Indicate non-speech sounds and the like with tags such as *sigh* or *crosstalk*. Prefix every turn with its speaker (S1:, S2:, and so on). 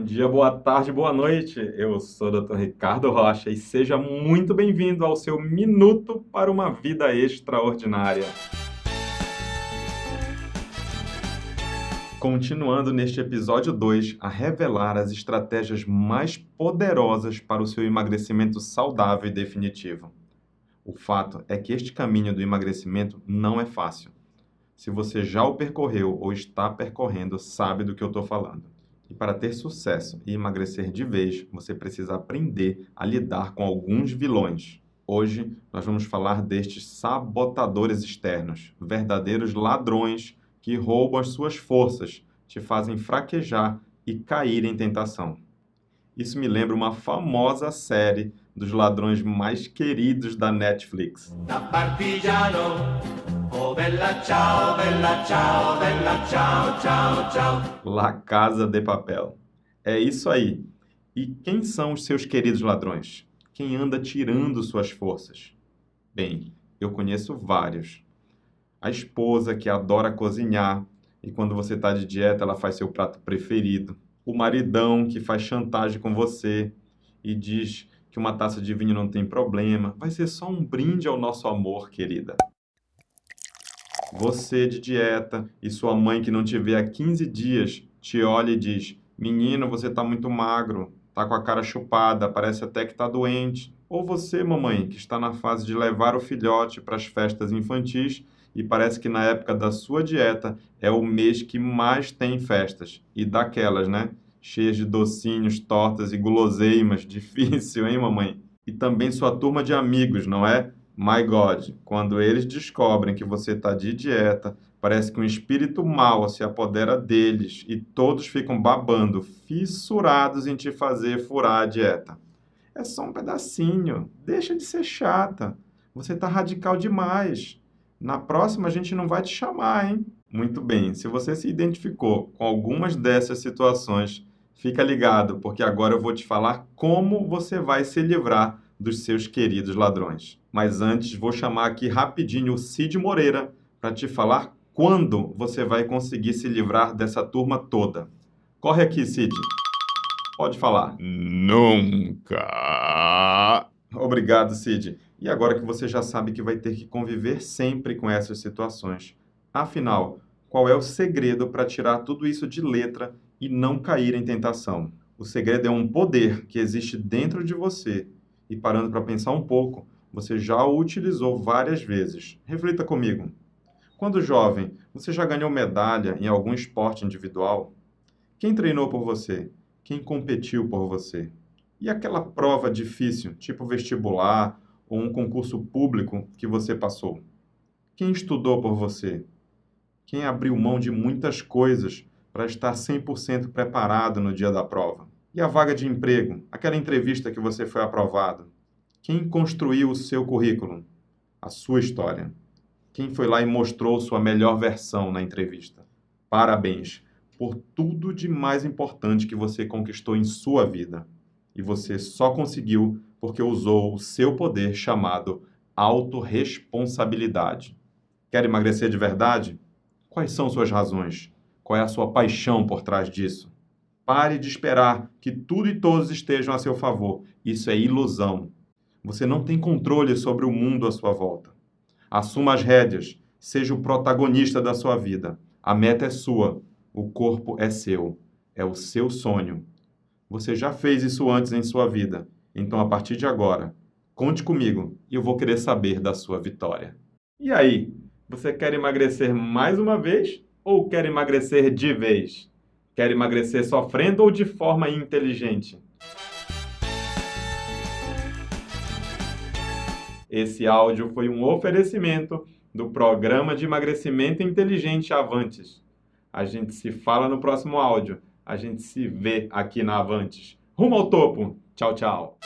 S1: Bom dia, boa tarde, boa noite. Eu sou o Dr. Ricardo Rocha e seja muito bem-vindo ao seu Minuto para uma Vida Extraordinária. Continuando neste episódio 2 a revelar as estratégias mais poderosas para o seu emagrecimento saudável e definitivo. O fato é que este caminho do emagrecimento não é fácil. Se você já o percorreu ou está percorrendo, sabe do que eu estou falando. E para ter sucesso e emagrecer de vez, você precisa aprender a lidar com alguns vilões. Hoje nós vamos falar destes sabotadores externos, verdadeiros ladrões que roubam as suas forças, te fazem fraquejar e cair em tentação. Isso me lembra uma famosa série dos ladrões mais queridos da Netflix. Oh, bella ciao, bella ciao, bella ciao, ciao, ciao. La Casa de Papel. É isso aí. E quem são os seus queridos ladrões? Quem anda tirando suas forças? Bem, eu conheço vários. A esposa que adora cozinhar e quando você está de dieta ela faz seu prato preferido. O maridão que faz chantagem com você e diz que uma taça de vinho não tem problema. Vai ser só um brinde ao nosso amor, querida você de dieta e sua mãe que não te vê há 15 dias te olha e diz: Menino, você está muito magro, está com a cara chupada, parece até que está doente. Ou você, mamãe, que está na fase de levar o filhote para as festas infantis e parece que na época da sua dieta é o mês que mais tem festas. E daquelas, né? Cheias de docinhos, tortas e guloseimas. *laughs* Difícil, hein, mamãe? E também sua turma de amigos, não é? My God, quando eles descobrem que você está de dieta, parece que um espírito mau se apodera deles e todos ficam babando, fissurados em te fazer furar a dieta. É só um pedacinho, deixa de ser chata. Você está radical demais. Na próxima a gente não vai te chamar, hein? Muito bem, se você se identificou com algumas dessas situações, fica ligado, porque agora eu vou te falar como você vai se livrar dos seus queridos ladrões. Mas antes, vou chamar aqui rapidinho o Cid Moreira para te falar quando você vai conseguir se livrar dessa turma toda. Corre aqui, Cid. Pode falar.
S2: Nunca.
S1: Obrigado, Cid. E agora que você já sabe que vai ter que conviver sempre com essas situações, afinal, qual é o segredo para tirar tudo isso de letra e não cair em tentação? O segredo é um poder que existe dentro de você e parando para pensar um pouco, você já o utilizou várias vezes. Reflita comigo. Quando jovem, você já ganhou medalha em algum esporte individual? Quem treinou por você? Quem competiu por você? E aquela prova difícil, tipo vestibular ou um concurso público que você passou? Quem estudou por você? Quem abriu mão de muitas coisas para estar 100% preparado no dia da prova? E a vaga de emprego, aquela entrevista que você foi aprovado? Quem construiu o seu currículo? A sua história. Quem foi lá e mostrou sua melhor versão na entrevista? Parabéns por tudo de mais importante que você conquistou em sua vida. E você só conseguiu porque usou o seu poder chamado autorresponsabilidade. Quer emagrecer de verdade? Quais são suas razões? Qual é a sua paixão por trás disso? Pare de esperar que tudo e todos estejam a seu favor. Isso é ilusão. Você não tem controle sobre o mundo à sua volta. Assuma as rédeas. Seja o protagonista da sua vida. A meta é sua. O corpo é seu. É o seu sonho. Você já fez isso antes em sua vida. Então, a partir de agora, conte comigo e eu vou querer saber da sua vitória. E aí? Você quer emagrecer mais uma vez ou quer emagrecer de vez? Quer emagrecer sofrendo ou de forma inteligente? Esse áudio foi um oferecimento do programa de emagrecimento inteligente Avantes. A gente se fala no próximo áudio. A gente se vê aqui na Avantes. Rumo ao topo. Tchau, tchau.